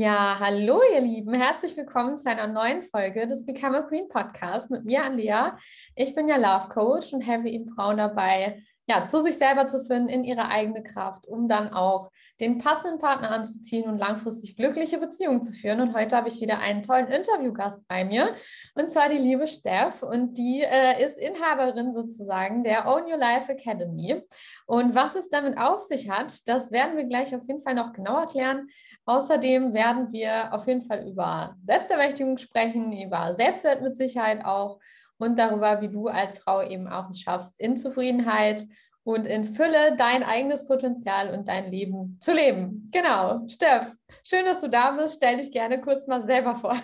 Ja, hallo ihr Lieben, herzlich willkommen zu einer neuen Folge des Become a Queen Podcast mit mir, Andrea. Ich bin ja Love Coach und helfe eben Frauen dabei, ja, zu sich selber zu finden, in ihre eigene Kraft, um dann auch den passenden Partner anzuziehen und langfristig glückliche Beziehungen zu führen. Und heute habe ich wieder einen tollen Interviewgast bei mir, und zwar die liebe Steff. Und die äh, ist Inhaberin sozusagen der Own Your Life Academy. Und was es damit auf sich hat, das werden wir gleich auf jeden Fall noch genauer klären. Außerdem werden wir auf jeden Fall über Selbstermächtigung sprechen, über Selbstwert mit Sicherheit auch und darüber, wie du als Frau eben auch es schaffst, in Zufriedenheit und in Fülle dein eigenes Potenzial und dein Leben zu leben. Genau. Steff, schön, dass du da bist. Stell dich gerne kurz mal selber vor.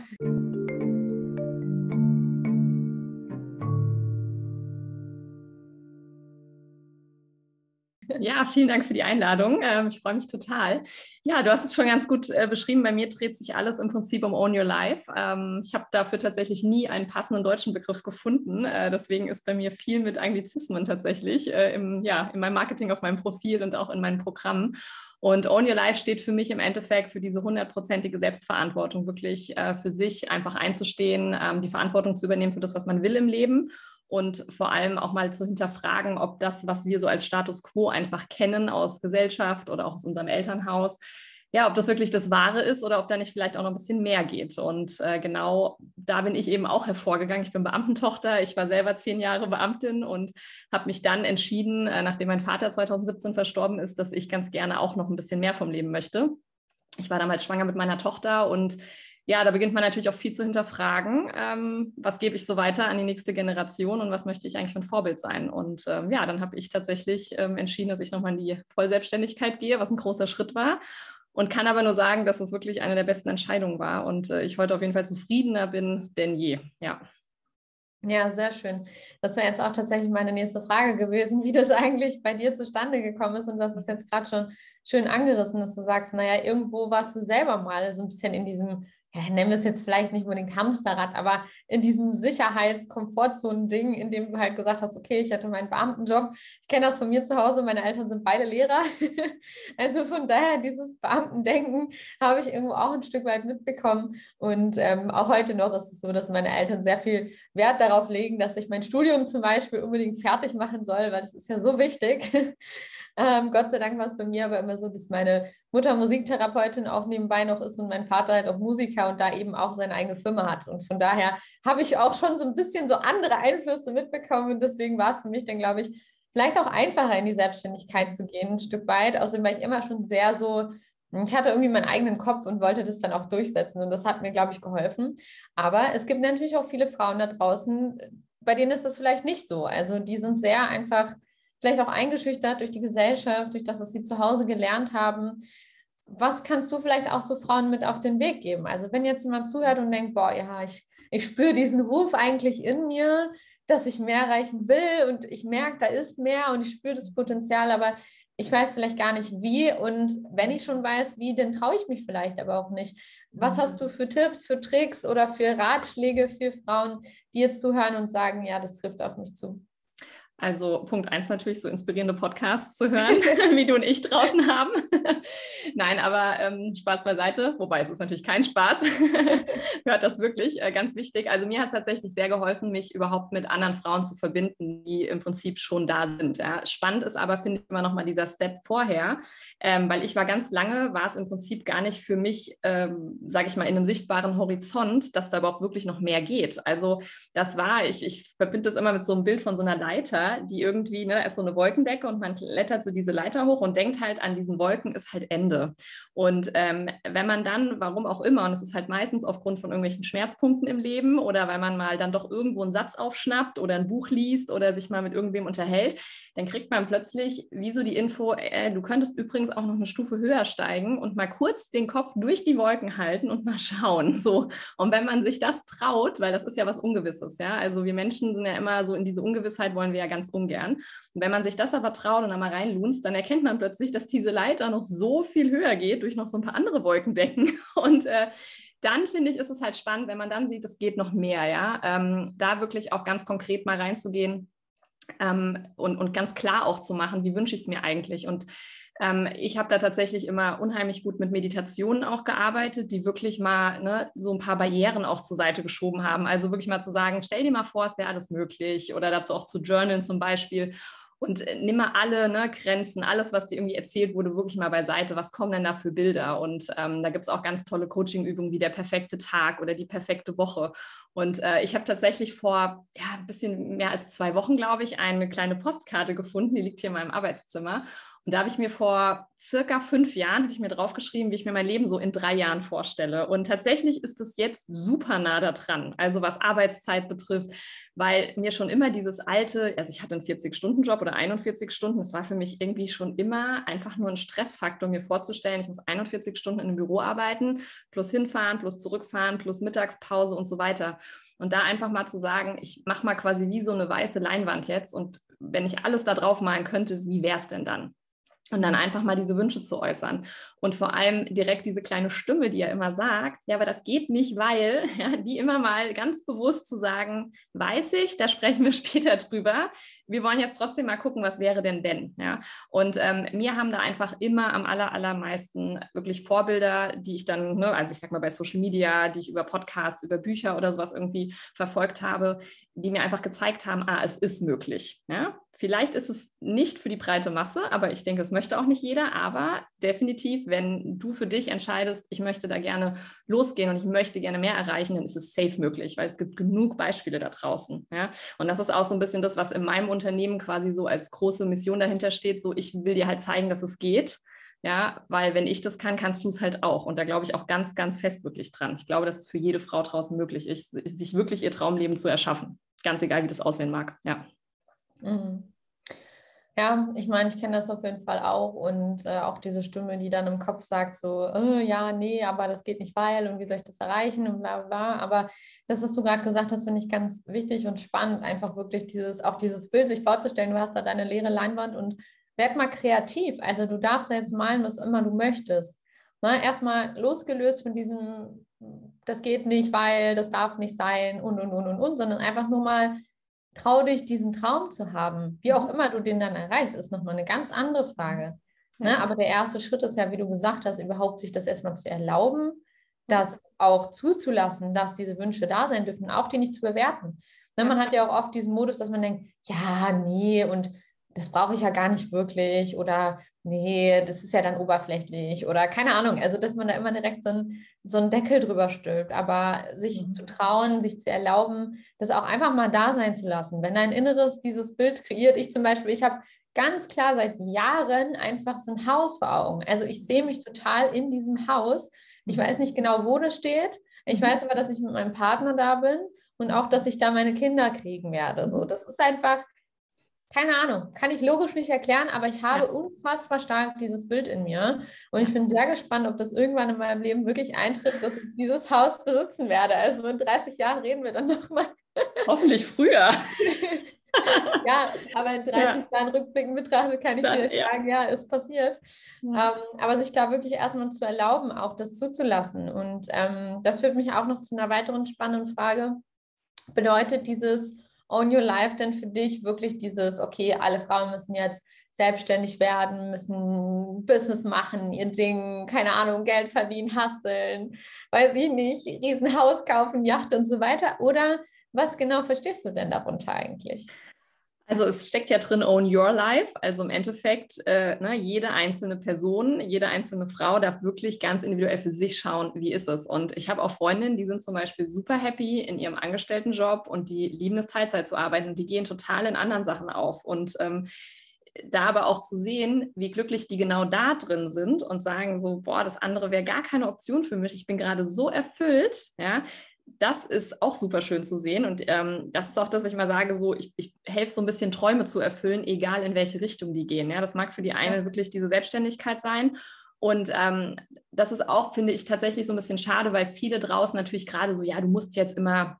Vielen Dank für die Einladung. Ähm, ich freue mich total. Ja, du hast es schon ganz gut äh, beschrieben. Bei mir dreht sich alles im Prinzip um Own Your Life. Ähm, ich habe dafür tatsächlich nie einen passenden deutschen Begriff gefunden. Äh, deswegen ist bei mir viel mit Anglizismen tatsächlich äh, im, ja, in meinem Marketing, auf meinem Profil und auch in meinen Programmen. Und Own Your Life steht für mich im Endeffekt für diese hundertprozentige Selbstverantwortung, wirklich für sich einfach einzustehen, ähm, die Verantwortung zu übernehmen für das, was man will im Leben und vor allem auch mal zu hinterfragen, ob das, was wir so als Status quo einfach kennen aus Gesellschaft oder auch aus unserem Elternhaus, ja, ob das wirklich das Wahre ist oder ob da nicht vielleicht auch noch ein bisschen mehr geht. Und äh, genau da bin ich eben auch hervorgegangen. Ich bin Beamtentochter, ich war selber zehn Jahre Beamtin und habe mich dann entschieden, äh, nachdem mein Vater 2017 verstorben ist, dass ich ganz gerne auch noch ein bisschen mehr vom Leben möchte. Ich war damals schwanger mit meiner Tochter und ja, da beginnt man natürlich auch viel zu hinterfragen, ähm, was gebe ich so weiter an die nächste Generation und was möchte ich eigentlich für ein Vorbild sein. Und ähm, ja, dann habe ich tatsächlich ähm, entschieden, dass ich nochmal in die Vollselbstständigkeit gehe, was ein großer Schritt war. Und kann aber nur sagen, dass es wirklich eine der besten Entscheidungen war und äh, ich heute auf jeden Fall zufriedener bin denn je. Ja. Ja, sehr schön. Das wäre jetzt auch tatsächlich meine nächste Frage gewesen, wie das eigentlich bei dir zustande gekommen ist und was ist jetzt gerade schon schön angerissen, dass du sagst, naja, irgendwo warst du selber mal so ein bisschen in diesem ja, nennen wir es jetzt vielleicht nicht unbedingt Hamsterrad, aber in diesem Sicherheits-Komfortzonen-Ding, in dem du halt gesagt hast, okay, ich hatte meinen Beamtenjob. Ich kenne das von mir zu Hause, meine Eltern sind beide Lehrer. also von daher, dieses Beamtendenken habe ich irgendwo auch ein Stück weit mitbekommen. Und ähm, auch heute noch ist es so, dass meine Eltern sehr viel Wert darauf legen, dass ich mein Studium zum Beispiel unbedingt fertig machen soll, weil das ist ja so wichtig. Ähm, Gott sei Dank war es bei mir aber immer so, dass meine Mutter Musiktherapeutin auch nebenbei noch ist und mein Vater halt auch Musiker und da eben auch seine eigene Firma hat. Und von daher habe ich auch schon so ein bisschen so andere Einflüsse mitbekommen. Und deswegen war es für mich dann, glaube ich, vielleicht auch einfacher in die Selbstständigkeit zu gehen, ein Stück weit. Außerdem war ich immer schon sehr so, ich hatte irgendwie meinen eigenen Kopf und wollte das dann auch durchsetzen. Und das hat mir, glaube ich, geholfen. Aber es gibt natürlich auch viele Frauen da draußen, bei denen ist das vielleicht nicht so. Also die sind sehr einfach vielleicht auch eingeschüchtert durch die Gesellschaft, durch das, was sie zu Hause gelernt haben. Was kannst du vielleicht auch so Frauen mit auf den Weg geben? Also wenn jetzt jemand zuhört und denkt, boah, ja, ich, ich spüre diesen Ruf eigentlich in mir, dass ich mehr erreichen will und ich merke, da ist mehr und ich spüre das Potenzial, aber ich weiß vielleicht gar nicht wie und wenn ich schon weiß, wie, dann traue ich mich vielleicht aber auch nicht. Was hast du für Tipps, für Tricks oder für Ratschläge für Frauen, die jetzt zuhören und sagen, ja, das trifft auf mich zu? Also Punkt eins natürlich, so inspirierende Podcasts zu hören, wie du und ich draußen haben. Nein, aber ähm, Spaß beiseite, wobei es ist natürlich kein Spaß. Hört das wirklich, äh, ganz wichtig. Also mir hat es tatsächlich sehr geholfen, mich überhaupt mit anderen Frauen zu verbinden, die im Prinzip schon da sind. Ja. Spannend ist aber, finde ich, immer noch mal dieser Step vorher, ähm, weil ich war ganz lange, war es im Prinzip gar nicht für mich, ähm, sage ich mal, in einem sichtbaren Horizont, dass da überhaupt wirklich noch mehr geht. Also das war, ich, ich verbinde das immer mit so einem Bild von so einer Leiter die irgendwie, ne, ist so eine Wolkendecke und man klettert so diese Leiter hoch und denkt halt an diesen Wolken ist halt Ende. Und ähm, wenn man dann, warum auch immer, und es ist halt meistens aufgrund von irgendwelchen Schmerzpunkten im Leben oder weil man mal dann doch irgendwo einen Satz aufschnappt oder ein Buch liest oder sich mal mit irgendwem unterhält, dann kriegt man plötzlich wie so die Info, äh, du könntest übrigens auch noch eine Stufe höher steigen und mal kurz den Kopf durch die Wolken halten und mal schauen. So. Und wenn man sich das traut, weil das ist ja was Ungewisses, ja, also wir Menschen sind ja immer so in diese Ungewissheit wollen wir ja ganz ungern. Und wenn man sich das aber traut und dann mal reinlunzt, dann erkennt man plötzlich, dass diese Leiter noch so viel höher geht durch noch so ein paar andere Wolkendecken. Und äh, dann finde ich, ist es halt spannend, wenn man dann sieht, es geht noch mehr, ja. Ähm, da wirklich auch ganz konkret mal reinzugehen ähm, und, und ganz klar auch zu machen, wie wünsche ich es mir eigentlich. Und Ähm, ich habe da tatsächlich immer unheimlich gut mit Meditationen auch gearbeitet, die wirklich mal ne, so ein paar Barrieren auch zur Seite geschoben haben. Also wirklich mal zu sagen, stell dir mal vor, es wäre alles möglich oder dazu auch zu journalen zum Beispiel. Und äh, nimm mal alle ne, Grenzen, alles, was dir irgendwie erzählt wurde, wirklich mal beiseite. Was kommen denn da für Bilder? Und ähm, da gibt es auch ganz tolle Coaching-Übungen wie der perfekte Tag oder die perfekte Woche. Und äh, ich habe tatsächlich vor ja, ein bisschen mehr als zwei Wochen, glaube ich, eine kleine Postkarte gefunden, die liegt hier in meinem Arbeitszimmer. Und da habe ich mir vor circa fünf Jahren, habe ich mir draufgeschrieben, wie ich mir mein Leben so in drei Jahren vorstelle. Und tatsächlich ist es jetzt super nah da dran, also was Arbeitszeit betrifft, weil mir schon immer dieses alte, also ich hatte einen 40-Stunden-Job oder 41 Stunden, das war für mich irgendwie schon immer einfach nur ein Stressfaktor, mir vorzustellen, ich muss 41 Stunden in einem Büro arbeiten, plus hinfahren, plus zurückfahren, plus Mittagspause und so weiter. Und da einfach mal zu sagen, ich mache mal quasi wie so eine weiße Leinwand jetzt und wenn ich alles da drauf malen könnte, wie wäre es denn dann? Und dann einfach mal diese Wünsche zu äußern. Und vor allem direkt diese kleine Stimme, die ja immer sagt, ja, aber das geht nicht, weil, ja, die immer mal ganz bewusst zu sagen, weiß ich, da sprechen wir später drüber. Wir wollen jetzt trotzdem mal gucken, was wäre denn wenn. Ja? Und ähm, mir haben da einfach immer am aller, allermeisten wirklich Vorbilder, die ich dann, ne, also ich sag mal bei Social Media, die ich über Podcasts, über Bücher oder sowas irgendwie verfolgt habe, die mir einfach gezeigt haben, ah, es ist möglich. Ja? Vielleicht ist es nicht für die breite Masse, aber ich denke, es möchte auch nicht jeder. Aber definitiv, wenn du für dich entscheidest, ich möchte da gerne losgehen und ich möchte gerne mehr erreichen, dann ist es safe möglich, weil es gibt genug Beispiele da draußen. Ja? Und das ist auch so ein bisschen das, was in meinem Unternehmen quasi so als große Mission dahinter steht. So, ich will dir halt zeigen, dass es geht. Ja, weil wenn ich das kann, kannst du es halt auch. Und da glaube ich auch ganz, ganz fest wirklich dran. Ich glaube, dass es für jede Frau draußen möglich ist, sich wirklich ihr Traumleben zu erschaffen. Ganz egal, wie das aussehen mag. Ja. Mhm. Ja, ich meine, ich kenne das auf jeden Fall auch und äh, auch diese Stimme, die dann im Kopf sagt, so, äh, ja, nee, aber das geht nicht, weil und wie soll ich das erreichen und bla bla. Aber das, was du gerade gesagt hast, finde ich ganz wichtig und spannend, einfach wirklich dieses, auch dieses Bild sich vorzustellen, du hast da deine leere Leinwand und werd mal kreativ. Also du darfst da jetzt malen, was immer du möchtest. Ne? Erstmal losgelöst von diesem, das geht nicht, weil das darf nicht sein und und und und und, sondern einfach nur mal trau dich, diesen Traum zu haben. Wie auch immer du den dann erreichst, ist nochmal eine ganz andere Frage. Ne? Ja. Aber der erste Schritt ist ja, wie du gesagt hast, überhaupt sich das erstmal zu erlauben, das auch zuzulassen, dass diese Wünsche da sein dürfen, auch die nicht zu bewerten. Ne? Man hat ja auch oft diesen Modus, dass man denkt, ja, nee, und das brauche ich ja gar nicht wirklich oder nee, das ist ja dann oberflächlich oder keine Ahnung. Also, dass man da immer direkt so, ein, so einen Deckel drüber stülpt, aber sich mhm. zu trauen, sich zu erlauben, das auch einfach mal da sein zu lassen. Wenn dein Inneres dieses Bild kreiert, ich zum Beispiel, ich habe ganz klar seit Jahren einfach so ein Haus vor Augen. Also, ich sehe mich total in diesem Haus. Ich weiß nicht genau, wo das steht. Ich mhm. weiß aber, dass ich mit meinem Partner da bin und auch, dass ich da meine Kinder kriegen werde. So, das ist einfach keine Ahnung, kann ich logisch nicht erklären, aber ich habe ja. unfassbar stark dieses Bild in mir. Und ich bin sehr gespannt, ob das irgendwann in meinem Leben wirklich eintritt, dass ich dieses Haus besitzen werde. Also in 30 Jahren reden wir dann nochmal. Hoffentlich früher. ja, aber in 30 ja. Jahren rückblickend betrachtet kann ich dann, dir sagen, ja, ist passiert. Ja. Ähm, aber sich da wirklich erstmal zu erlauben, auch das zuzulassen. Und ähm, das führt mich auch noch zu einer weiteren spannenden Frage. Bedeutet dieses Own Your Life denn für dich wirklich dieses, okay, alle Frauen müssen jetzt selbstständig werden, müssen Business machen, ihr Ding, keine Ahnung, Geld verdienen, hasseln, weiß ich nicht, Riesenhaus kaufen, Yacht und so weiter? Oder was genau verstehst du denn darunter eigentlich? Also es steckt ja drin Own Your Life. Also im Endeffekt, äh, ne, jede einzelne Person, jede einzelne Frau darf wirklich ganz individuell für sich schauen, wie ist es. Und ich habe auch Freundinnen, die sind zum Beispiel super happy in ihrem Angestelltenjob und die lieben es, Teilzeit zu arbeiten und die gehen total in anderen Sachen auf. Und ähm, da aber auch zu sehen, wie glücklich die genau da drin sind und sagen so, boah, das andere wäre gar keine Option für mich. Ich bin gerade so erfüllt, ja, das ist auch super schön zu sehen. Und ähm, das ist auch das, was ich mal sage, so ich, ich helfe so ein bisschen Träume zu erfüllen, egal in welche Richtung die gehen. Ja, das mag für die eine ja. wirklich diese Selbstständigkeit sein. Und ähm, das ist auch, finde ich, tatsächlich so ein bisschen schade, weil viele draußen natürlich gerade so, ja, du musst jetzt immer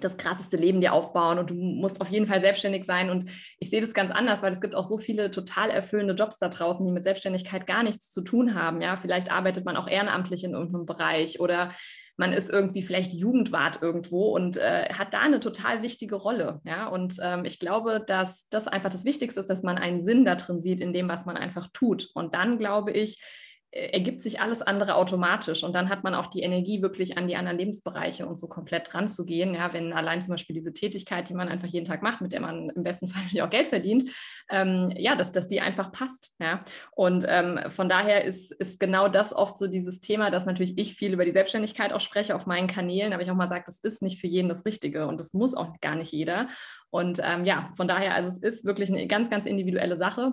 das krasseste Leben dir aufbauen und du musst auf jeden Fall selbstständig sein. Und ich sehe das ganz anders, weil es gibt auch so viele total erfüllende Jobs da draußen, die mit Selbstständigkeit gar nichts zu tun haben. Ja, vielleicht arbeitet man auch ehrenamtlich in irgendeinem Bereich oder man ist irgendwie vielleicht Jugendwart irgendwo und äh, hat da eine total wichtige Rolle. Ja, und ähm, ich glaube, dass das einfach das Wichtigste ist, dass man einen Sinn da drin sieht in dem, was man einfach tut. Und dann glaube ich, ergibt sich alles andere automatisch und dann hat man auch die Energie, wirklich an die anderen Lebensbereiche und so komplett dran zu gehen. Ja, wenn allein zum Beispiel diese Tätigkeit, die man einfach jeden Tag macht, mit der man im besten Fall auch Geld verdient, ähm, ja, dass, dass die einfach passt. Ja, und ähm, von daher ist, ist genau das oft so dieses Thema, dass natürlich ich viel über die Selbstständigkeit auch spreche auf meinen Kanälen, aber ich auch mal sage, das ist nicht für jeden das Richtige und das muss auch gar nicht jeder. Und ähm, ja, von daher, also es ist wirklich eine ganz, ganz individuelle Sache.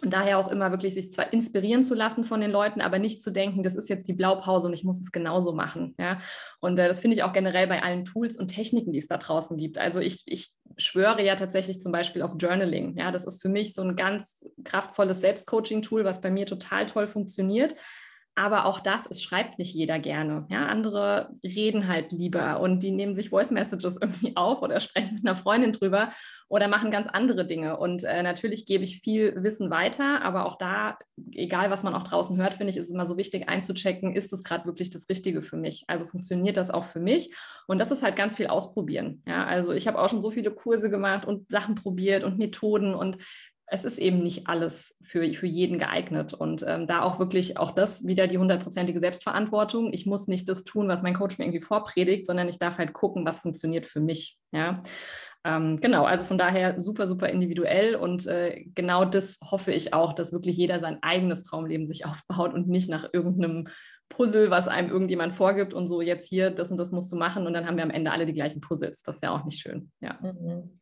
Und daher auch immer wirklich sich zwar inspirieren zu lassen von den Leuten, aber nicht zu denken, das ist jetzt die Blaupause und ich muss es genauso machen. Ja? Und äh, das finde ich auch generell bei allen Tools und Techniken, die es da draußen gibt. Also ich, ich schwöre ja tatsächlich zum Beispiel auf Journaling. Ja, das ist für mich so ein ganz kraftvolles Selbstcoaching-Tool, was bei mir total toll funktioniert. Aber auch das, es schreibt nicht jeder gerne. Ja, andere reden halt lieber und die nehmen sich Voice Messages irgendwie auf oder sprechen mit einer Freundin drüber oder machen ganz andere Dinge. Und äh, natürlich gebe ich viel Wissen weiter, aber auch da, egal was man auch draußen hört, finde ich, ist es immer so wichtig einzuchecken, ist es gerade wirklich das Richtige für mich? Also funktioniert das auch für mich? Und das ist halt ganz viel ausprobieren. Ja, also ich habe auch schon so viele Kurse gemacht und Sachen probiert und Methoden und es ist eben nicht alles für, für jeden geeignet. Und ähm, da auch wirklich auch das wieder die hundertprozentige Selbstverantwortung. Ich muss nicht das tun, was mein Coach mir irgendwie vorpredigt, sondern ich darf halt gucken, was funktioniert für mich. Ja. Ähm, genau, also von daher super, super individuell und äh, genau das hoffe ich auch, dass wirklich jeder sein eigenes Traumleben sich aufbaut und nicht nach irgendeinem Puzzle, was einem irgendjemand vorgibt und so jetzt hier, das und das musst du machen und dann haben wir am Ende alle die gleichen Puzzles. Das ist ja auch nicht schön. Ja. Mhm.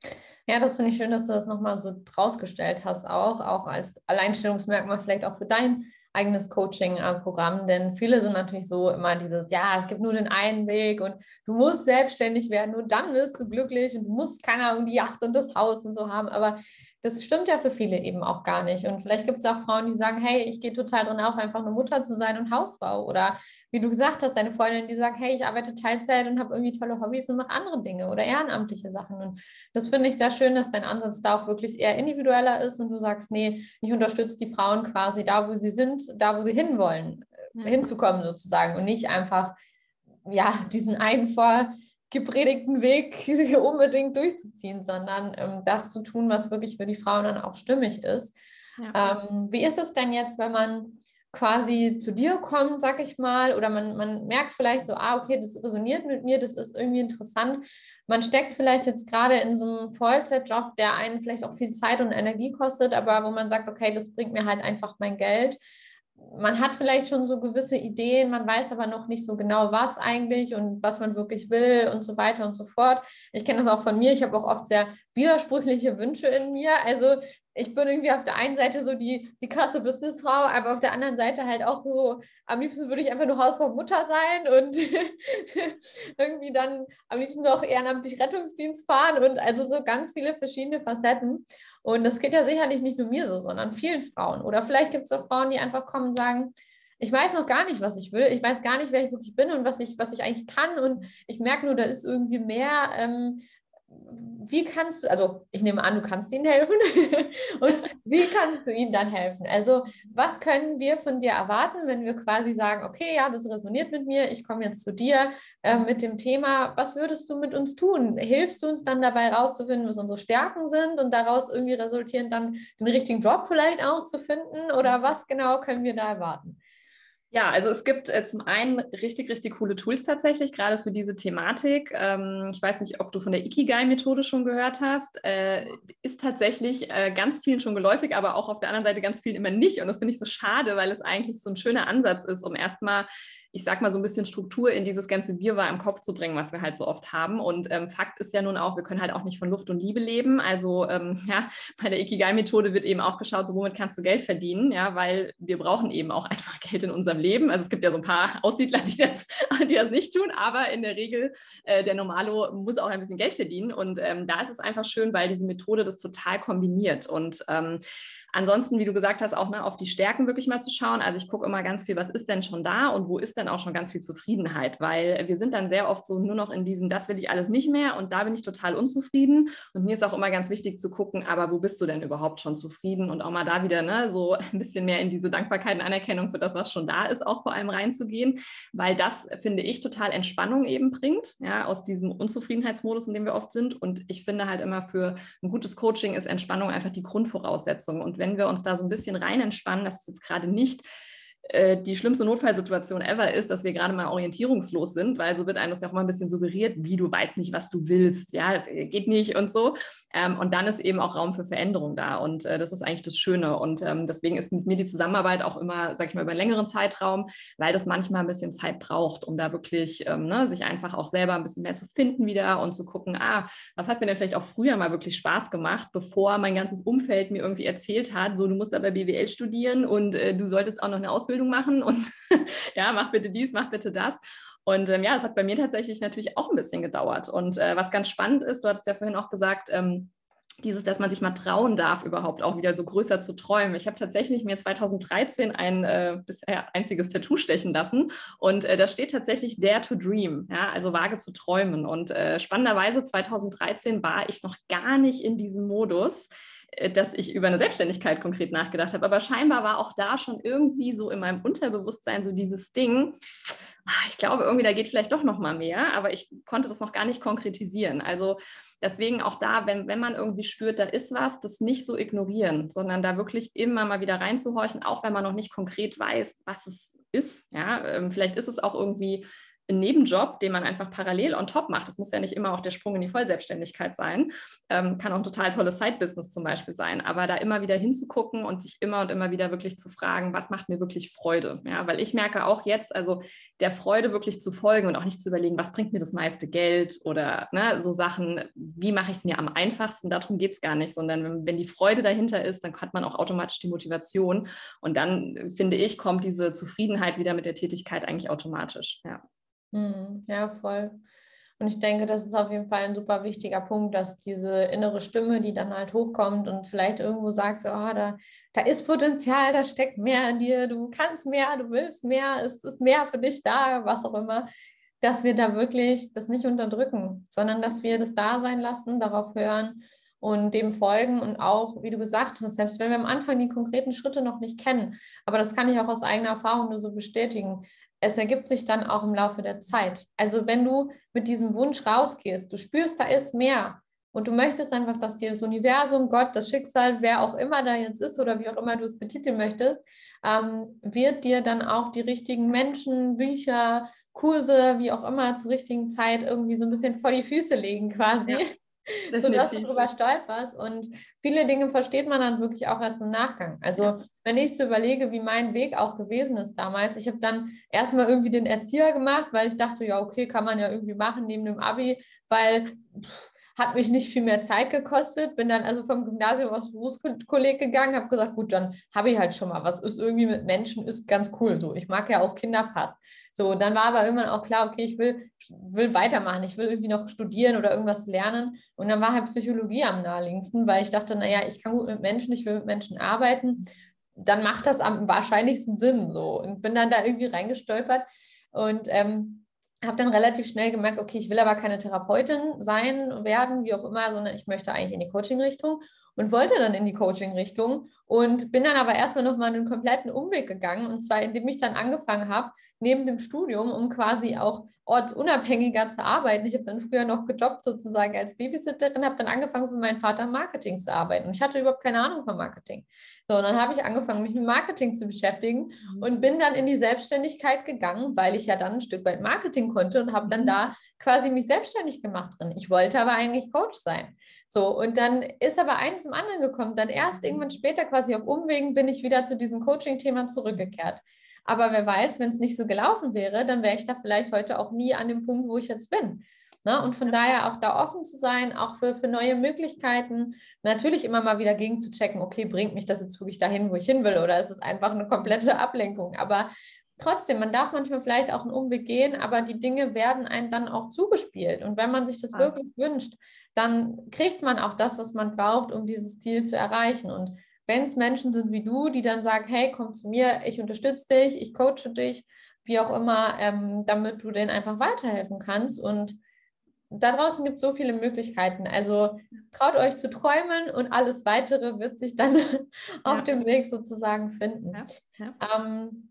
Ja, das finde ich schön, dass du das nochmal so rausgestellt hast, auch, auch als Alleinstellungsmerkmal vielleicht auch für dein eigenes Coaching-Programm, denn viele sind natürlich so immer dieses, ja, es gibt nur den einen Weg und du musst selbstständig werden, nur dann wirst du glücklich und du musst, keine Ahnung, die Yacht und das Haus und so haben, aber das stimmt ja für viele eben auch gar nicht. Und vielleicht gibt es auch Frauen, die sagen, hey, ich gehe total drin auf, einfach eine Mutter zu sein und Hausbau. Oder wie du gesagt hast, deine Freundin, die sagt, hey, ich arbeite Teilzeit und habe irgendwie tolle Hobbys und mache andere Dinge oder ehrenamtliche Sachen. Und das finde ich sehr schön, dass dein Ansatz da auch wirklich eher individueller ist und du sagst, nee, ich unterstütze die Frauen quasi da, wo sie sind, da, wo sie hinwollen, mhm. hinzukommen sozusagen und nicht einfach, ja, diesen einen vor gepredigten Weg unbedingt durchzuziehen, sondern ähm, das zu tun, was wirklich für die Frauen dann auch stimmig ist. Ja. Ähm, wie ist es denn jetzt, wenn man quasi zu dir kommt, sag ich mal, oder man, man merkt vielleicht so, ah, okay, das resoniert mit mir, das ist irgendwie interessant. Man steckt vielleicht jetzt gerade in so einem Vollzeitjob, der einen vielleicht auch viel Zeit und Energie kostet, aber wo man sagt, okay, das bringt mir halt einfach mein Geld man hat vielleicht schon so gewisse Ideen, man weiß aber noch nicht so genau, was eigentlich und was man wirklich will und so weiter und so fort. Ich kenne das auch von mir. Ich habe auch oft sehr widersprüchliche Wünsche in mir. Also ich bin irgendwie auf der einen Seite so die, die krasse Businessfrau, aber auf der anderen Seite halt auch so, am liebsten würde ich einfach nur Hausfrau Mutter sein und irgendwie dann am liebsten noch ehrenamtlich Rettungsdienst fahren und also so ganz viele verschiedene Facetten. Und das geht ja sicherlich nicht nur mir so, sondern vielen Frauen. Oder vielleicht gibt es auch Frauen, die einfach kommen und sagen, ich weiß noch gar nicht, was ich will. Ich weiß gar nicht, wer ich wirklich bin und was ich, was ich eigentlich kann. Und ich merke nur, da ist irgendwie mehr. Ähm, wie kannst du, also ich nehme an, du kannst ihnen helfen. und wie kannst du ihnen dann helfen? Also, was können wir von dir erwarten, wenn wir quasi sagen, okay, ja, das resoniert mit mir, ich komme jetzt zu dir äh, mit dem Thema, was würdest du mit uns tun? Hilfst du uns dann dabei rauszufinden, was unsere Stärken sind und daraus irgendwie resultierend dann den richtigen Job vielleicht auch zu finden? Oder was genau können wir da erwarten? Ja, also es gibt äh, zum einen richtig, richtig coole Tools tatsächlich, gerade für diese Thematik. Ähm, ich weiß nicht, ob du von der Ikigai-Methode schon gehört hast. Äh, ist tatsächlich äh, ganz vielen schon geläufig, aber auch auf der anderen Seite ganz vielen immer nicht. Und das finde ich so schade, weil es eigentlich so ein schöner Ansatz ist, um erstmal ich sag mal, so ein bisschen Struktur in dieses ganze Wirrwarr im Kopf zu bringen, was wir halt so oft haben. Und ähm, Fakt ist ja nun auch, wir können halt auch nicht von Luft und Liebe leben. Also ähm, ja, bei der Ikigai-Methode wird eben auch geschaut, so womit kannst du Geld verdienen, ja, weil wir brauchen eben auch einfach Geld in unserem Leben. Also es gibt ja so ein paar Aussiedler, die das, die das nicht tun, aber in der Regel, äh, der Normalo muss auch ein bisschen Geld verdienen. Und ähm, da ist es einfach schön, weil diese Methode das total kombiniert. Und ähm, Ansonsten, wie du gesagt hast, auch ne, auf die Stärken wirklich mal zu schauen. Also ich gucke immer ganz viel, was ist denn schon da und wo ist denn auch schon ganz viel Zufriedenheit, weil wir sind dann sehr oft so nur noch in diesem, das will ich alles nicht mehr und da bin ich total unzufrieden. Und mir ist auch immer ganz wichtig zu gucken, aber wo bist du denn überhaupt schon zufrieden und auch mal da wieder ne, so ein bisschen mehr in diese Dankbarkeit und Anerkennung für das, was schon da ist, auch vor allem reinzugehen, weil das, finde ich, total Entspannung eben bringt, ja, aus diesem Unzufriedenheitsmodus, in dem wir oft sind. Und ich finde halt immer für ein gutes Coaching ist Entspannung einfach die Grundvoraussetzung. Und wenn wir uns da so ein bisschen rein entspannen, das ist jetzt gerade nicht die schlimmste Notfallsituation ever ist, dass wir gerade mal orientierungslos sind, weil so wird einem das ja auch mal ein bisschen suggeriert, wie du weißt nicht, was du willst, ja, es geht nicht und so. Ähm, und dann ist eben auch Raum für Veränderung da und äh, das ist eigentlich das Schöne und ähm, deswegen ist mit mir die Zusammenarbeit auch immer, sag ich mal, über einen längeren Zeitraum, weil das manchmal ein bisschen Zeit braucht, um da wirklich ähm, ne, sich einfach auch selber ein bisschen mehr zu finden wieder und zu gucken, ah, was hat mir denn vielleicht auch früher mal wirklich Spaß gemacht, bevor mein ganzes Umfeld mir irgendwie erzählt hat, so du musst aber BWL studieren und äh, du solltest auch noch eine Ausbildung Ausbildung machen und ja, mach bitte dies, mach bitte das. Und ähm, ja, es hat bei mir tatsächlich natürlich auch ein bisschen gedauert. Und äh, was ganz spannend ist, du hattest ja vorhin auch gesagt, ähm, dieses, dass man sich mal trauen darf, überhaupt auch wieder so größer zu träumen. Ich habe tatsächlich mir 2013 ein äh, bisher einziges Tattoo stechen lassen und äh, da steht tatsächlich Dare to Dream, ja, also wage zu träumen. Und äh, spannenderweise 2013 war ich noch gar nicht in diesem Modus. Äh, dass ich über eine Selbstständigkeit konkret nachgedacht habe. Aber scheinbar war auch da schon irgendwie so in meinem Unterbewusstsein so dieses Ding, ah, ich glaube irgendwie, da geht vielleicht doch noch mal mehr, aber ich konnte das noch gar nicht konkretisieren. Also deswegen auch da, wenn, wenn man irgendwie spürt, da ist was, das nicht so ignorieren, sondern da wirklich immer mal wieder reinzuhorchen, auch wenn man noch nicht konkret weiß, was es ist. Ja, ähm, vielleicht ist es auch irgendwie Nebenjob, den man einfach parallel on top macht. Das muss ja nicht immer auch der Sprung in die Vollselbstständigkeit sein. Ähm, kann auch ein total tolles Side-Business zum Beispiel sein. Aber da immer wieder hinzugucken und sich immer und immer wieder wirklich zu fragen, was macht mir wirklich Freude? Ja, weil ich merke auch jetzt, also der Freude wirklich zu folgen und auch nicht zu überlegen, was bringt mir das meiste Geld oder ne, so Sachen, wie mache ich es mir am einfachsten? Darum geht es gar nicht, sondern wenn, wenn die Freude dahinter ist, dann hat man auch automatisch die Motivation. Und dann, finde ich, kommt diese Zufriedenheit wieder mit der Tätigkeit eigentlich automatisch. Ja. Mhm. Ja, voll. Und ich denke, das ist auf jeden Fall ein super wichtiger Punkt, dass diese innere Stimme, die dann halt hochkommt und vielleicht irgendwo sagt, so, oh, da, da ist Potenzial, da steckt mehr in dir, du kannst mehr, du willst mehr, es ist mehr für dich da, was auch immer, dass wir da wirklich das nicht unterdrücken, sondern dass wir das da sein lassen, darauf hören und dem folgen und auch, wie du gesagt hast, selbst wenn wir am Anfang die konkreten Schritte noch nicht kennen, aber das kann ich auch aus eigener Erfahrung nur so bestätigen, es ergibt sich dann auch im Laufe der Zeit. Also wenn du mit diesem Wunsch rausgehst, du spürst, da ist mehr und du möchtest einfach, dass dir das Universum, Gott, das Schicksal, wer auch immer da jetzt ist oder wie auch immer du es betiteln möchtest, ähm, wird dir dann auch die richtigen Menschen, Bücher, Kurse, wie auch immer zur richtigen Zeit irgendwie so ein bisschen vor die Füße legen quasi. Ja. sodass du darüber stolperst. Und viele Dinge versteht man dann wirklich auch erst im Nachgang. Also ja. wenn ich so überlege, wie mein Weg auch gewesen ist damals, ich habe dann erstmal irgendwie den Erzieher gemacht, weil ich dachte, ja, okay, kann man ja irgendwie machen neben dem Abi, weil pff, hat mich nicht viel mehr Zeit gekostet, bin dann also vom Gymnasium aufs Berufskolleg gegangen, habe gesagt, gut, dann habe ich halt schon mal was, ist irgendwie mit Menschen, ist ganz cool so. Ich mag ja auch Kinderpass. So, dann war aber irgendwann auch klar, okay, ich will, will weitermachen, ich will irgendwie noch studieren oder irgendwas lernen. Und dann war halt Psychologie am naheliegendsten, weil ich dachte, naja, ich kann gut mit Menschen, ich will mit Menschen arbeiten. Dann macht das am wahrscheinlichsten Sinn so. Und bin dann da irgendwie reingestolpert. Und ähm, habe dann relativ schnell gemerkt, okay, ich will aber keine Therapeutin sein, werden, wie auch immer, sondern ich möchte eigentlich in die Coaching-Richtung und wollte dann in die Coaching-Richtung und bin dann aber erstmal nochmal einen kompletten Umweg gegangen und zwar indem ich dann angefangen habe, neben dem Studium, um quasi auch ortsunabhängiger zu arbeiten. Ich habe dann früher noch gejobbt sozusagen als Babysitterin, habe dann angefangen für meinen Vater Marketing zu arbeiten und ich hatte überhaupt keine Ahnung von Marketing. So, und dann habe ich angefangen, mich mit Marketing zu beschäftigen mhm. und bin dann in die Selbstständigkeit gegangen, weil ich ja dann ein Stück weit Marketing konnte und habe dann mhm. da quasi mich selbstständig gemacht drin. Ich wollte aber eigentlich Coach sein. So, und dann ist aber eines im anderen gekommen. Dann erst irgendwann später, quasi auf Umwegen, bin ich wieder zu diesem Coaching-Thema zurückgekehrt. Aber wer weiß, wenn es nicht so gelaufen wäre, dann wäre ich da vielleicht heute auch nie an dem Punkt, wo ich jetzt bin. Ne? Und von daher auch da offen zu sein, auch für, für neue Möglichkeiten. Natürlich immer mal wieder gegen zu checken, okay, bringt mich das jetzt wirklich dahin, wo ich hin will, oder ist es einfach eine komplette Ablenkung? Aber trotzdem, man darf manchmal vielleicht auch einen Umweg gehen, aber die Dinge werden einem dann auch zugespielt. Und wenn man sich das ja. wirklich wünscht, dann kriegt man auch das, was man braucht, um dieses Ziel zu erreichen. Und wenn es Menschen sind wie du, die dann sagen, hey, komm zu mir, ich unterstütze dich, ich coache dich, wie auch immer, ähm, damit du denen einfach weiterhelfen kannst. Und da draußen gibt es so viele Möglichkeiten. Also traut euch zu träumen und alles weitere wird sich dann auf ja. dem Weg sozusagen finden. Ja. Ähm,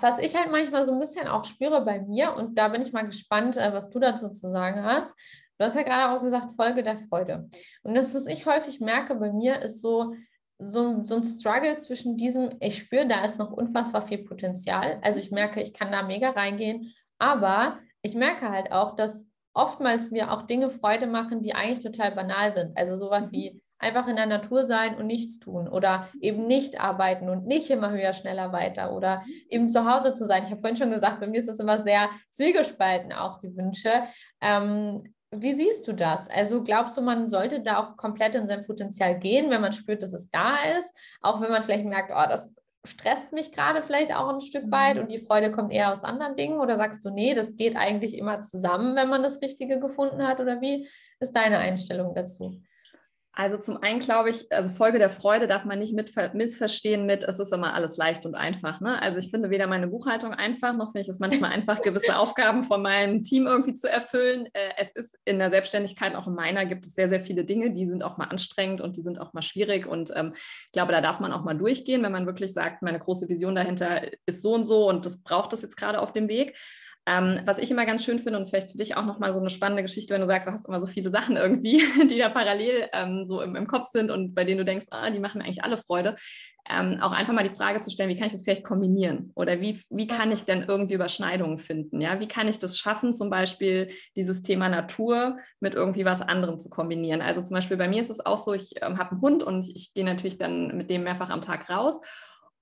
was ich halt manchmal so ein bisschen auch spüre bei mir, und da bin ich mal gespannt, äh, was du dazu zu sagen hast. Du hast ja gerade auch gesagt, Folge der Freude. Und das, was ich häufig merke bei mir, ist so, so, so ein Struggle zwischen diesem, ich spüre, da ist noch unfassbar viel Potenzial. Also ich merke, ich kann da mega reingehen, aber ich merke halt auch, dass oftmals mir auch Dinge Freude machen, die eigentlich total banal sind. Also sowas mhm. wie einfach in der Natur sein und nichts tun oder eben nicht arbeiten und nicht immer höher, schneller, weiter oder eben zu Hause zu sein. Ich habe vorhin schon gesagt, bei mir ist das immer sehr zwiegespalten, auch die Wünsche. Ähm, wie siehst du das? Also glaubst du, man sollte da auch komplett in sein Potenzial gehen, wenn man spürt, dass es da ist, auch wenn man vielleicht merkt, oh, das stresst mich gerade vielleicht auch ein Stück weit mhm. und die Freude kommt eher aus anderen Dingen? Oder sagst du, nee, das geht eigentlich immer zusammen, wenn man das Richtige gefunden hat? Oder wie ist deine Einstellung dazu? Also zum einen glaube ich, also Folge der Freude darf man nicht mit, missverstehen mit, es ist immer alles leicht und einfach. Ne? Also ich finde weder meine Buchhaltung einfach, noch finde ich es manchmal einfach, gewisse Aufgaben von meinem Team irgendwie zu erfüllen. Äh, es ist in der Selbstständigkeit, auch in meiner, gibt es sehr, sehr viele Dinge, die sind auch mal anstrengend und die sind auch mal schwierig. Und ähm, ich glaube, da darf man auch mal durchgehen, wenn man wirklich sagt, meine große Vision dahinter ist so und so und das braucht es jetzt gerade auf dem Weg. Ähm, was ich immer ganz schön finde, und es ist vielleicht für dich auch nochmal so eine spannende Geschichte, wenn du sagst, du hast immer so viele Sachen irgendwie, die da parallel ähm, so im, im, Kopf sind und bei denen du denkst, ah, die machen mir eigentlich alle Freude, ähm, auch einfach mal die Frage zu stellen, wie kann ich das vielleicht kombinieren? Oder wie, wie kann ich denn irgendwie Überschneidungen finden? Ja? Wie kann ich das schaffen, zum Beispiel dieses Thema Natur mit irgendwie was anderem zu kombinieren? Also zum Beispiel bei mir ist es auch so, ich ähm, habe einen Hund und ich gehe natürlich dann mit dem mehrfach am Tag raus.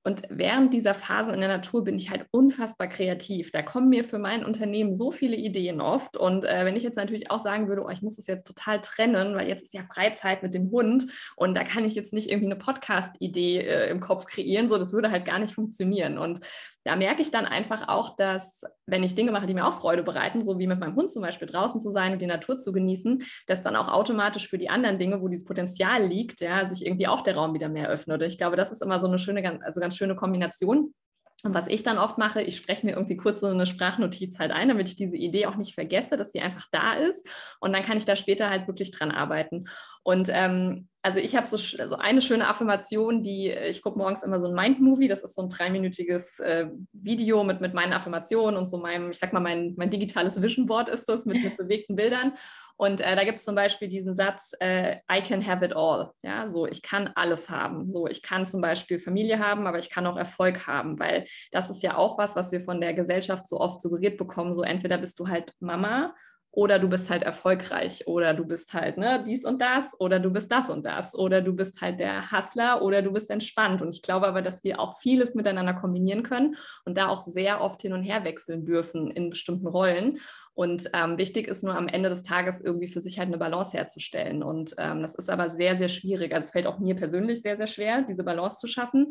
Und während dieser Phasen in der Natur bin ich halt unfassbar kreativ. Da kommen mir für mein Unternehmen so viele Ideen oft. Und äh, wenn ich jetzt natürlich auch sagen würde, oh, ich muss es jetzt total trennen, weil jetzt ist ja Freizeit mit dem Hund und da kann ich jetzt nicht irgendwie eine Podcast-Idee äh, im Kopf kreieren, so das würde halt gar nicht funktionieren. Und da merke ich dann einfach auch, dass wenn ich Dinge mache, die mir auch Freude bereiten, so wie mit meinem Hund zum Beispiel draußen zu sein und die Natur zu genießen, dass dann auch automatisch für die anderen Dinge, wo dieses Potenzial liegt, ja, sich irgendwie auch der Raum wieder mehr öffnet. Ich glaube, das ist immer so eine schöne, also ganz schöne Kombination. Und was ich dann oft mache, ich spreche mir irgendwie kurz so eine Sprachnotiz halt ein, damit ich diese Idee auch nicht vergesse, dass sie einfach da ist. Und dann kann ich da später halt wirklich dran arbeiten. Und ähm, also ich habe so, so, eine schöne Affirmation, die ich gucke morgens immer so ein Mind-Movie. Das ist so ein dreiminütiges äh, Video mit, mit meinen Affirmationen und so meinem, ich sag mal, mein, mein digitales Vision Board ist das mit, mit bewegten Bildern. Und äh, da gibt es zum Beispiel diesen Satz, äh, I can have it all. Ja, so ich kann alles haben. So ich kann zum Beispiel Familie haben, aber ich kann auch Erfolg haben, weil das ist ja auch was, was wir von der Gesellschaft so oft suggeriert bekommen. So entweder bist du halt Mama oder du bist halt erfolgreich oder du bist halt ne, dies und das oder du bist das und das oder du bist halt der Hustler oder du bist entspannt. Und ich glaube aber, dass wir auch vieles miteinander kombinieren können und da auch sehr oft hin und her wechseln dürfen in bestimmten Rollen. Und ähm, wichtig ist nur am Ende des Tages irgendwie für sich halt eine Balance herzustellen. Und ähm, das ist aber sehr, sehr schwierig. Also es fällt auch mir persönlich sehr, sehr schwer, diese Balance zu schaffen.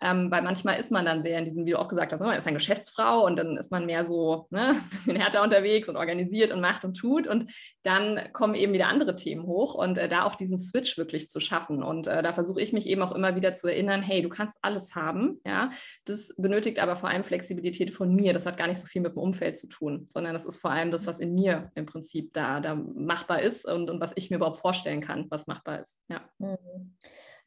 Ähm, weil manchmal ist man dann sehr in diesem, wie du auch gesagt hast, ne, man ist eine Geschäftsfrau und dann ist man mehr so ne, ein bisschen härter unterwegs und organisiert und macht und tut. Und dann kommen eben wieder andere Themen hoch und äh, da auch diesen Switch wirklich zu schaffen. Und äh, da versuche ich mich eben auch immer wieder zu erinnern, hey, du kannst alles haben. Ja, das benötigt aber vor allem Flexibilität von mir. Das hat gar nicht so viel mit dem Umfeld zu tun, sondern das ist vor allem das, was in mir im Prinzip da, da machbar ist und, und was ich mir überhaupt vorstellen kann, was machbar ist. Ja. Mhm.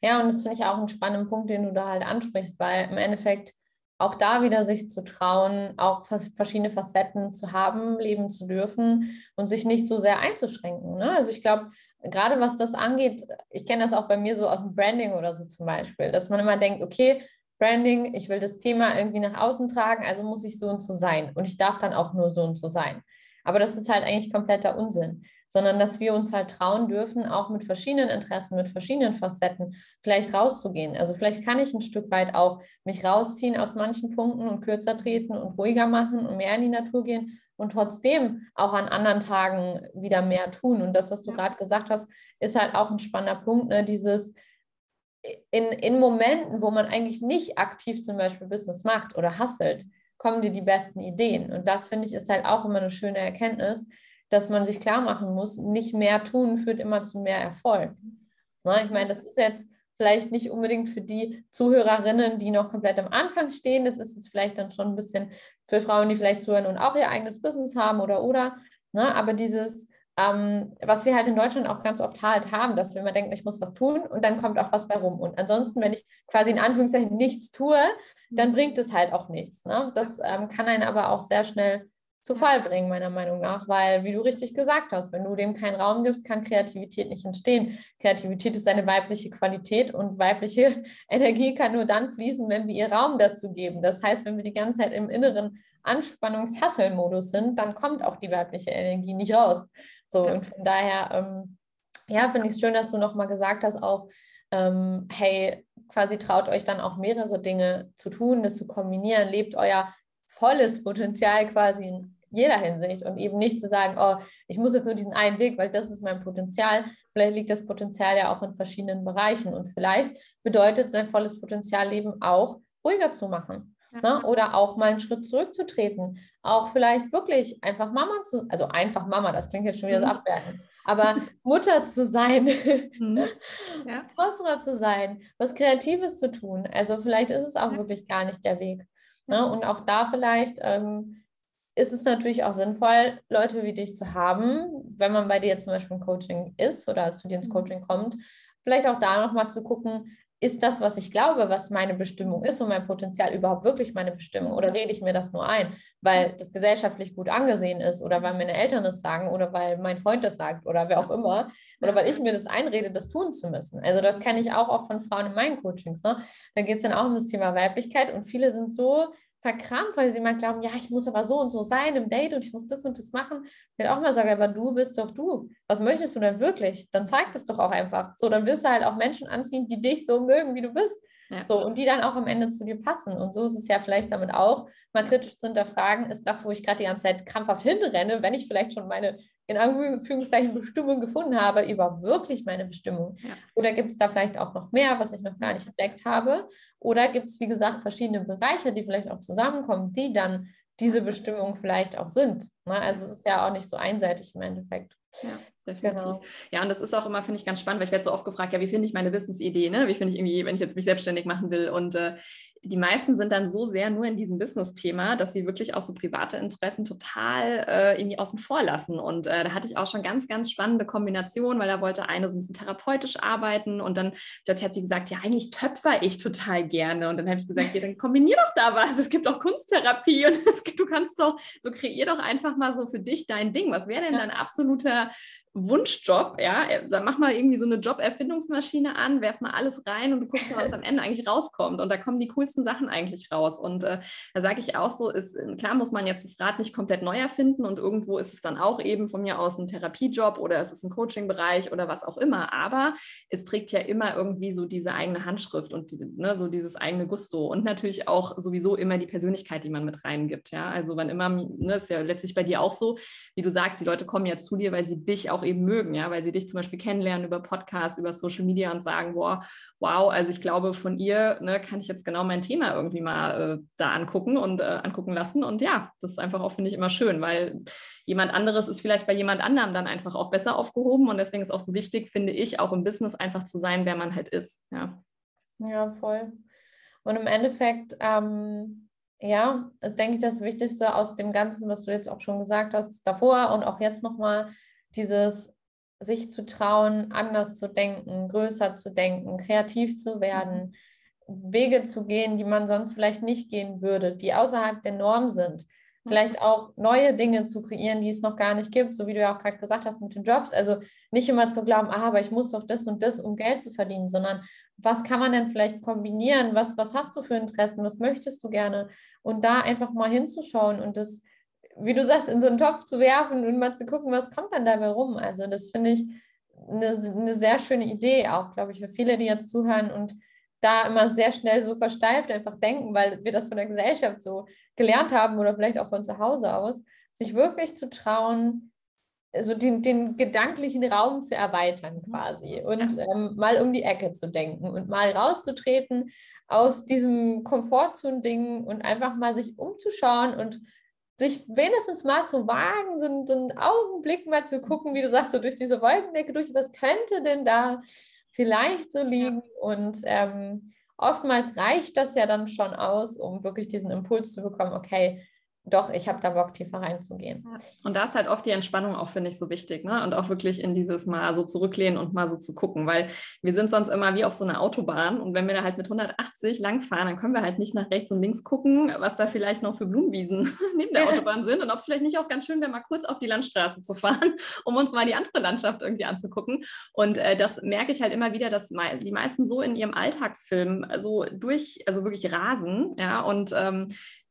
Ja, und das finde ich auch einen spannenden Punkt, den du da halt ansprichst, weil im Endeffekt auch da wieder sich zu trauen, auch verschiedene Facetten zu haben, leben zu dürfen und sich nicht so sehr einzuschränken. Ne? Also ich glaube, gerade was das angeht, ich kenne das auch bei mir so aus dem Branding oder so zum Beispiel, dass man immer denkt, okay, Branding, ich will das Thema irgendwie nach außen tragen, also muss ich so und so sein und ich darf dann auch nur so und so sein. Aber das ist halt eigentlich kompletter Unsinn, sondern dass wir uns halt trauen dürfen, auch mit verschiedenen Interessen, mit verschiedenen Facetten vielleicht rauszugehen. Also vielleicht kann ich ein Stück weit auch mich rausziehen aus manchen Punkten und kürzer treten und ruhiger machen und mehr in die Natur gehen und trotzdem auch an anderen Tagen wieder mehr tun. Und das, was du gerade gesagt hast, ist halt auch ein spannender Punkt, ne? dieses in, in Momenten, wo man eigentlich nicht aktiv zum Beispiel Business macht oder hasselt, kommen dir die besten Ideen. Und das finde ich ist halt auch immer eine schöne Erkenntnis, dass man sich klar machen muss, nicht mehr tun führt immer zu mehr Erfolg. Na, ne, ich meine, das ist jetzt vielleicht nicht unbedingt für die Zuhörerinnen, die noch komplett am Anfang stehen. Das ist jetzt vielleicht dann schon ein bisschen für Frauen, die vielleicht zuhören und auch ihr eigenes Business haben oder oder. Ne? Aber dieses, ähm, was wir halt in Deutschland auch ganz oft halt haben, dass wir immer denken, ich muss was tun und dann kommt auch was bei rum. Und ansonsten, wenn ich quasi in Anführungszeichen nichts tue, dann mhm. bringt es halt auch nichts. Ne? Das ähm, kann einen aber auch sehr schnell zu Fall bringen, meiner Meinung nach, weil, wie du richtig gesagt hast, wenn du dem keinen Raum gibst, kann Kreativität nicht entstehen. Kreativität ist eine weibliche Qualität und weibliche Energie kann nur dann fließen, wenn wir ihr Raum dazu geben. Das heißt, wenn wir die ganze Zeit im inneren Anspannungs-Hasselmodus sind, dann kommt auch die weibliche Energie nicht raus. So, und von daher, ähm, ja, finde ich es schön, dass du nochmal gesagt hast, auch, ähm, hey, quasi traut euch dann auch mehrere Dinge zu tun, das zu kombinieren, lebt euer volles Potenzial quasi in jeder Hinsicht und eben nicht zu sagen, oh, ich muss jetzt nur diesen einen Weg, weil das ist mein Potenzial. Vielleicht liegt das Potenzial ja auch in verschiedenen Bereichen und vielleicht bedeutet sein volles Potenzialleben auch ruhiger zu machen. Ne? Oder auch mal einen Schritt zurückzutreten. Auch vielleicht wirklich einfach Mama zu, also einfach Mama, das klingt jetzt schon wieder so mhm. abwertend, aber Mutter zu sein, mhm. ja. Hausfrau zu sein, was Kreatives zu tun. Also vielleicht ist es auch ja. wirklich gar nicht der Weg. Ne? Und auch da vielleicht ähm, ist es natürlich auch sinnvoll, Leute wie dich zu haben, wenn man bei dir zum Beispiel im Coaching ist oder zu dir ins mhm. Coaching kommt, vielleicht auch da nochmal zu gucken, ist das, was ich glaube, was meine Bestimmung ist und mein Potenzial überhaupt wirklich meine Bestimmung? Oder rede ich mir das nur ein, weil das gesellschaftlich gut angesehen ist oder weil meine Eltern das sagen oder weil mein Freund das sagt oder wer auch immer oder weil ich mir das einrede, das tun zu müssen? Also das kenne ich auch oft von Frauen in meinen Coachings. Ne? Da geht es dann auch um das Thema Weiblichkeit und viele sind so verkrampft, weil sie mal glauben, ja, ich muss aber so und so sein im Date und ich muss das und das machen. Ich will auch mal sagen, aber du bist doch du. Was möchtest du denn wirklich? Dann zeig das doch auch einfach. So, dann wirst du halt auch Menschen anziehen, die dich so mögen, wie du bist. Ja. So, und die dann auch am Ende zu dir passen. Und so ist es ja vielleicht damit auch, mal kritisch zu hinterfragen, ist das, wo ich gerade die ganze Zeit krampfhaft hinrenne, wenn ich vielleicht schon meine, in Anführungszeichen, Bestimmung gefunden habe, überhaupt wirklich meine Bestimmung? Ja. Oder gibt es da vielleicht auch noch mehr, was ich noch gar nicht entdeckt habe? Oder gibt es, wie gesagt, verschiedene Bereiche, die vielleicht auch zusammenkommen, die dann diese Bestimmung vielleicht auch sind? Ne? Also es ist ja auch nicht so einseitig im Endeffekt. Ja definitiv. Genau. Ja, und das ist auch immer, finde ich, ganz spannend, weil ich werde so oft gefragt, ja, wie finde ich meine Business-Idee, ne? Wie finde ich irgendwie, wenn ich jetzt mich selbstständig machen will? Und äh, die meisten sind dann so sehr nur in diesem Business-Thema, dass sie wirklich auch so private Interessen total äh, irgendwie außen vor lassen. Und äh, da hatte ich auch schon ganz, ganz spannende Kombinationen, weil da wollte eine so ein bisschen therapeutisch arbeiten und dann plötzlich hat sie gesagt, ja, eigentlich töpfer ich total gerne. Und dann habe ich gesagt, ja, dann kombinier doch da was. Es gibt auch Kunsttherapie und es, du kannst doch, so kreier doch einfach mal so für dich dein Ding. Was wäre denn dein absoluter Wunschjob, ja, mach mal irgendwie so eine Job-Erfindungsmaschine an, werf mal alles rein und du guckst mal, was am Ende eigentlich rauskommt. Und da kommen die coolsten Sachen eigentlich raus. Und äh, da sage ich auch so, ist, klar muss man jetzt das Rad nicht komplett neu erfinden und irgendwo ist es dann auch eben von mir aus ein Therapiejob oder es ist ein Coaching-Bereich oder was auch immer. Aber es trägt ja immer irgendwie so diese eigene Handschrift und die, ne, so dieses eigene Gusto und natürlich auch sowieso immer die Persönlichkeit, die man mit reingibt. Ja, also wann immer, ne, ist ja letztlich bei dir auch so, wie du sagst, die Leute kommen ja zu dir, weil sie dich auch eben mögen, ja, weil sie dich zum Beispiel kennenlernen über Podcasts, über Social Media und sagen, boah, wow, also ich glaube, von ihr ne, kann ich jetzt genau mein Thema irgendwie mal äh, da angucken und äh, angucken lassen. Und ja, das ist einfach auch, finde ich, immer schön, weil jemand anderes ist vielleicht bei jemand anderem dann einfach auch besser aufgehoben. Und deswegen ist auch so wichtig, finde ich, auch im Business einfach zu sein, wer man halt ist. Ja, ja voll. Und im Endeffekt, ähm, ja, ist, denke ich, das Wichtigste aus dem Ganzen, was du jetzt auch schon gesagt hast, davor und auch jetzt nochmal, dieses sich zu trauen, anders zu denken, größer zu denken, kreativ zu werden, mhm. Wege zu gehen, die man sonst vielleicht nicht gehen würde, die außerhalb der Norm sind. Vielleicht mhm. auch neue Dinge zu kreieren, die es noch gar nicht gibt, so wie du ja auch gerade gesagt hast mit den Jobs. Also nicht immer zu glauben, ah, aber ich muss doch das und das, um Geld zu verdienen, sondern was kann man denn vielleicht kombinieren? Was, was hast du für Interessen? Was möchtest du gerne? Und da einfach mal hinzuschauen und das wie du sagst, in so einen Topf zu werfen und mal zu gucken, was kommt dann dabei rum. Also das finde ich eine, eine sehr schöne Idee auch, glaube ich, für viele, die jetzt zuhören und da immer sehr schnell so versteift einfach denken, weil wir das von der Gesellschaft so gelernt haben oder vielleicht auch von zu Hause aus, sich wirklich zu trauen, so den, den gedanklichen Raum zu erweitern mhm. quasi und ähm, mal um die Ecke zu denken und mal rauszutreten aus diesem Komfortzone-Ding und einfach mal sich umzuschauen und sich wenigstens mal zu wagen, so, so einen Augenblick mal zu gucken, wie du sagst, so durch diese Wolkendecke durch, was könnte denn da vielleicht so liegen. Ja. Und ähm, oftmals reicht das ja dann schon aus, um wirklich diesen Impuls zu bekommen, okay, doch, ich habe da Bock, tiefer reinzugehen. Und da ist halt oft die Entspannung auch, finde ich, so wichtig. Ne? Und auch wirklich in dieses Mal so zurücklehnen und mal so zu gucken, weil wir sind sonst immer wie auf so einer Autobahn und wenn wir da halt mit 180 langfahren, dann können wir halt nicht nach rechts und links gucken, was da vielleicht noch für Blumenwiesen neben der Autobahn sind und ob es vielleicht nicht auch ganz schön wäre, mal kurz auf die Landstraße zu fahren, um uns mal die andere Landschaft irgendwie anzugucken. Und äh, das merke ich halt immer wieder, dass die meisten so in ihrem Alltagsfilm so durch, also wirklich rasen, ja, und ähm,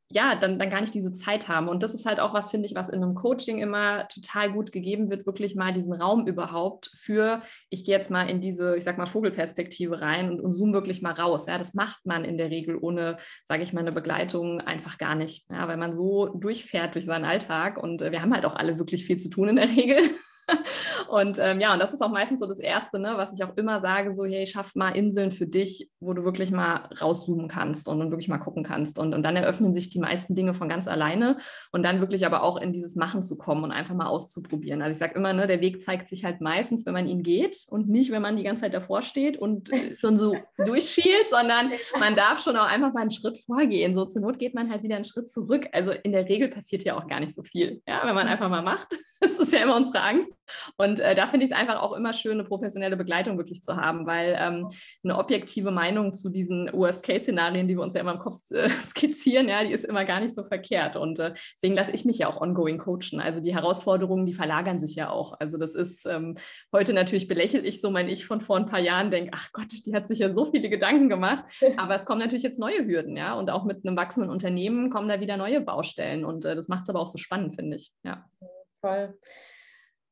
ja, dann, dann gar nicht diese Zeit haben. Und das ist halt auch was, finde ich, was in einem Coaching immer total gut gegeben wird, wirklich mal diesen Raum überhaupt für, ich gehe jetzt mal in diese, ich sag mal, Vogelperspektive rein und, und zoom wirklich mal raus. Ja, das macht man in der Regel ohne, sage ich mal, eine Begleitung einfach gar nicht. Ja, weil man so durchfährt durch seinen Alltag und äh, wir haben halt auch alle wirklich viel zu tun in der Regel. und ähm, ja, und das ist auch meistens so das Erste, ne, was ich auch immer sage, so, hey, schaff mal Inseln für dich, wo du wirklich mal rauszoomen kannst und, und wirklich mal gucken kannst. Und, und dann eröffnen sich die meisten Dinge von ganz alleine und dann wirklich aber auch in dieses Machen zu kommen und einfach mal auszuprobieren. Also ich sage immer, ne, der Weg zeigt sich halt meistens, wenn man ihn geht und nicht, wenn man die ganze Zeit davor steht und äh, schon so durchschielt, sondern man darf schon auch einfach mal einen Schritt vorgehen. So zur Not geht man halt wieder einen Schritt zurück. Also in der Regel passiert ja auch gar nicht so viel, ja, wenn man einfach mal macht. Das ist ja immer unsere Angst. Und äh, da finde ich es einfach auch immer schön, eine professionelle Begleitung wirklich zu haben, weil ähm, eine objektive Meinung zu diesen Worst-Case-Szenarien, die wir uns ja immer im Kopf äh, skizzieren, ja, die ist immer gar nicht so verkehrt. Und äh, deswegen lasse ich mich ja auch ongoing coachen. Also die Herausforderungen, die verlagern sich ja auch. Also das ist ähm, heute natürlich belächelt ich so mein Ich von vor ein paar Jahren, denke, ach Gott, die hat sich ja so viele Gedanken gemacht. Aber es kommen natürlich jetzt neue Hürden, ja. Und auch mit einem wachsenden Unternehmen kommen da wieder neue Baustellen. Und äh, das macht es aber auch so spannend, finde ich. Ja. Voll.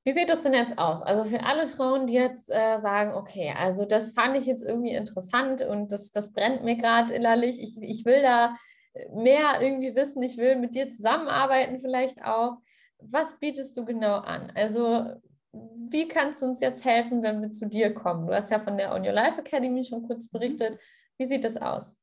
Wie sieht das denn jetzt aus? Also für alle Frauen, die jetzt äh, sagen, okay, also das fand ich jetzt irgendwie interessant und das, das brennt mir gerade innerlich, ich, ich will da mehr irgendwie wissen, ich will mit dir zusammenarbeiten vielleicht auch. Was bietest du genau an? Also wie kannst du uns jetzt helfen, wenn wir zu dir kommen? Du hast ja von der On Your Life Academy schon kurz berichtet. Wie sieht das aus?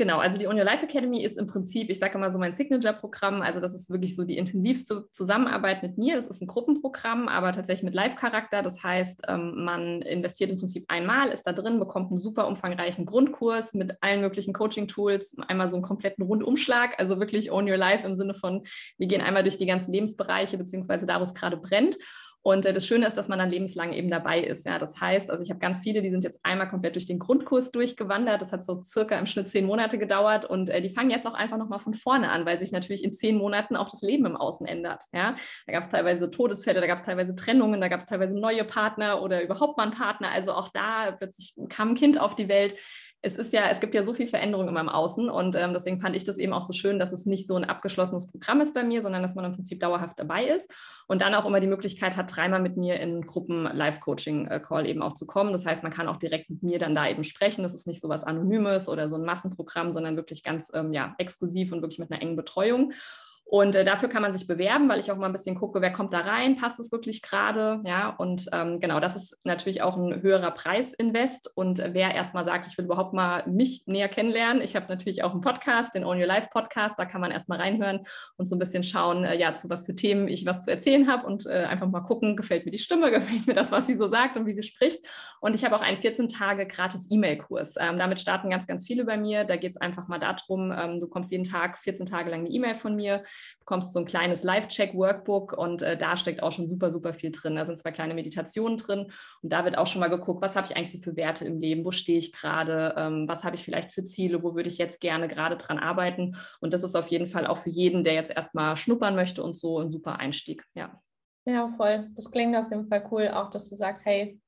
Genau, also die On Your Life Academy ist im Prinzip, ich sage immer so mein Signature-Programm. Also das ist wirklich so die intensivste Zusammenarbeit mit mir. Das ist ein Gruppenprogramm, aber tatsächlich mit Live-Charakter. Das heißt, ähm, man investiert im Prinzip einmal, ist da drin, bekommt einen super umfangreichen Grundkurs mit allen möglichen Coaching-Tools, einmal so einen kompletten Rundumschlag, also wirklich Own Your Life im Sinne von, wir gehen einmal durch die ganzen Lebensbereiche, beziehungsweise da, wo es gerade brennt. Und äh, das Schöne ist, dass man dann lebenslang eben dabei ist. Ja, das heißt, also ich habe ganz viele, die sind jetzt einmal komplett durch den Grundkurs durchgewandert. Das hat so circa im Schnitt zehn Monate gedauert und äh, die fangen jetzt auch einfach nochmal von vorne an, weil sich natürlich in zehn Monaten auch das Leben im Außen ändert. Ja, da gab es teilweise Todesfälle, da gab es teilweise Trennungen, da gab es teilweise neue Partner oder überhaupt mal einen Partner. Also auch da plötzlich kam ein Kind auf die Welt es ist ja, es gibt ja so viel Veränderung in meinem Außen und ähm, deswegen fand ich das eben auch so schön, dass es nicht so ein abgeschlossenes Programm ist bei mir, sondern dass man im Prinzip dauerhaft dabei ist und dann auch immer die Möglichkeit hat, dreimal mit mir in Gruppen Live-Coaching-Call eben auch zu kommen. Das heißt, man kann auch direkt mit mir dann da eben sprechen. Das ist nicht so was Anonymes oder so ein Massenprogramm, sondern wirklich ganz ähm, ja, exklusiv und wirklich mit einer engen Betreuung. Und äh, dafür kann man sich bewerben, weil ich auch mal ein bisschen gucke, wer kommt da rein, passt es wirklich gerade, ja. Und ähm, genau, das ist natürlich auch ein höherer Preisinvest. Und äh, wer erstmal sagt, ich will überhaupt mal mich näher kennenlernen, ich habe natürlich auch einen Podcast, den Own Your Life Podcast, da kann man erstmal reinhören und so ein bisschen schauen, äh, ja, zu was für Themen ich was zu erzählen habe und äh, einfach mal gucken, gefällt mir die Stimme, gefällt mir das, was sie so sagt und wie sie spricht. Und ich habe auch einen 14 Tage gratis E-Mail-Kurs. Ähm, damit starten ganz, ganz viele bei mir. Da geht es einfach mal darum, ähm, du kommst jeden Tag 14 Tage lang eine E-Mail von mir bekommst so ein kleines Live-Check-Workbook und äh, da steckt auch schon super, super viel drin. Da sind zwei kleine Meditationen drin und da wird auch schon mal geguckt, was habe ich eigentlich so für Werte im Leben, wo stehe ich gerade, ähm, was habe ich vielleicht für Ziele, wo würde ich jetzt gerne gerade dran arbeiten. Und das ist auf jeden Fall auch für jeden, der jetzt erstmal schnuppern möchte und so ein super Einstieg. Ja. Ja, voll. Das klingt auf jeden Fall cool, auch dass du sagst, hey,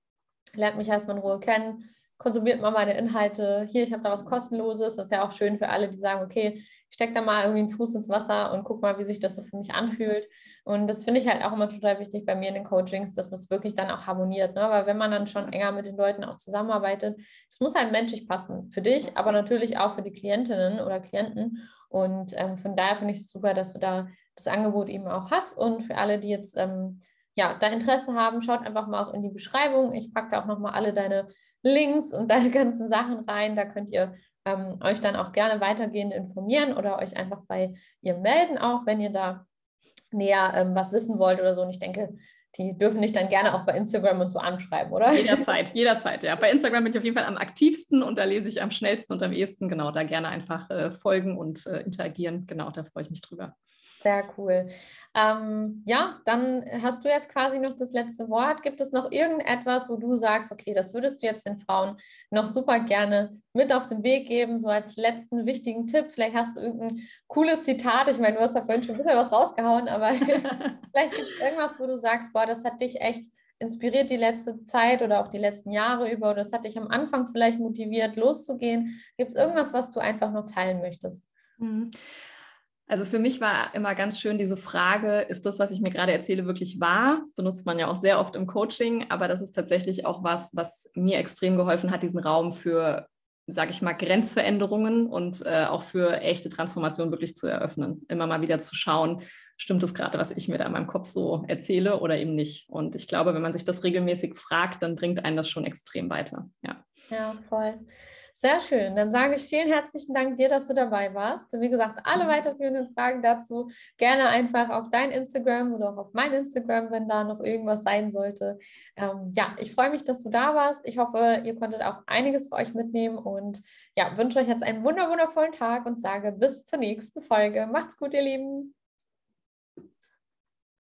lernt mich erstmal in Ruhe kennen, konsumiert mal meine Inhalte. Hier, ich habe da was Kostenloses. Das ist ja auch schön für alle, die sagen, okay, ich stecke da mal irgendwie einen Fuß ins Wasser und guck mal, wie sich das so für mich anfühlt. Und das finde ich halt auch immer total wichtig bei mir in den Coachings, dass es wirklich dann auch harmoniert. Ne? Weil wenn man dann schon enger mit den Leuten auch zusammenarbeitet, es muss halt menschlich passen. Für dich, aber natürlich auch für die Klientinnen oder Klienten. Und ähm, von daher finde ich es super, dass du da das Angebot eben auch hast. Und für alle, die jetzt ähm, ja, da Interesse haben, schaut einfach mal auch in die Beschreibung. Ich packe da auch nochmal alle deine Links und deine ganzen Sachen rein. Da könnt ihr ähm, euch dann auch gerne weitergehend informieren oder euch einfach bei ihr melden, auch wenn ihr da näher ähm, was wissen wollt oder so. Und ich denke, die dürfen dich dann gerne auch bei Instagram und so anschreiben, oder? Jederzeit, jederzeit, ja. Bei Instagram bin ich auf jeden Fall am aktivsten und da lese ich am schnellsten und am ehesten. Genau, da gerne einfach äh, folgen und äh, interagieren. Genau, da freue ich mich drüber. Sehr cool. Ähm, ja, dann hast du jetzt quasi noch das letzte Wort. Gibt es noch irgendetwas, wo du sagst, okay, das würdest du jetzt den Frauen noch super gerne mit auf den Weg geben, so als letzten wichtigen Tipp? Vielleicht hast du irgendein cooles Zitat. Ich meine, du hast da vorhin schon ein bisschen was rausgehauen, aber vielleicht gibt es irgendwas, wo du sagst, boah, das hat dich echt inspiriert die letzte Zeit oder auch die letzten Jahre über oder das hat dich am Anfang vielleicht motiviert, loszugehen. Gibt es irgendwas, was du einfach noch teilen möchtest? Also für mich war immer ganz schön diese Frage, ist das, was ich mir gerade erzähle, wirklich wahr? Das benutzt man ja auch sehr oft im Coaching, aber das ist tatsächlich auch was, was mir extrem geholfen hat, diesen Raum für, sage ich mal, Grenzveränderungen und äh, auch für echte Transformation wirklich zu eröffnen. Immer mal wieder zu schauen, stimmt es gerade, was ich mir da in meinem Kopf so erzähle oder eben nicht. Und ich glaube, wenn man sich das regelmäßig fragt, dann bringt einen das schon extrem weiter. Ja, ja voll. Sehr schön. Dann sage ich vielen herzlichen Dank dir, dass du dabei warst. Und wie gesagt, alle mhm. weiterführenden Fragen dazu gerne einfach auf dein Instagram oder auch auf mein Instagram, wenn da noch irgendwas sein sollte. Ähm, ja, ich freue mich, dass du da warst. Ich hoffe, ihr konntet auch einiges für euch mitnehmen und ja, wünsche euch jetzt einen wundervollen Tag und sage bis zur nächsten Folge. Macht's gut, ihr Lieben.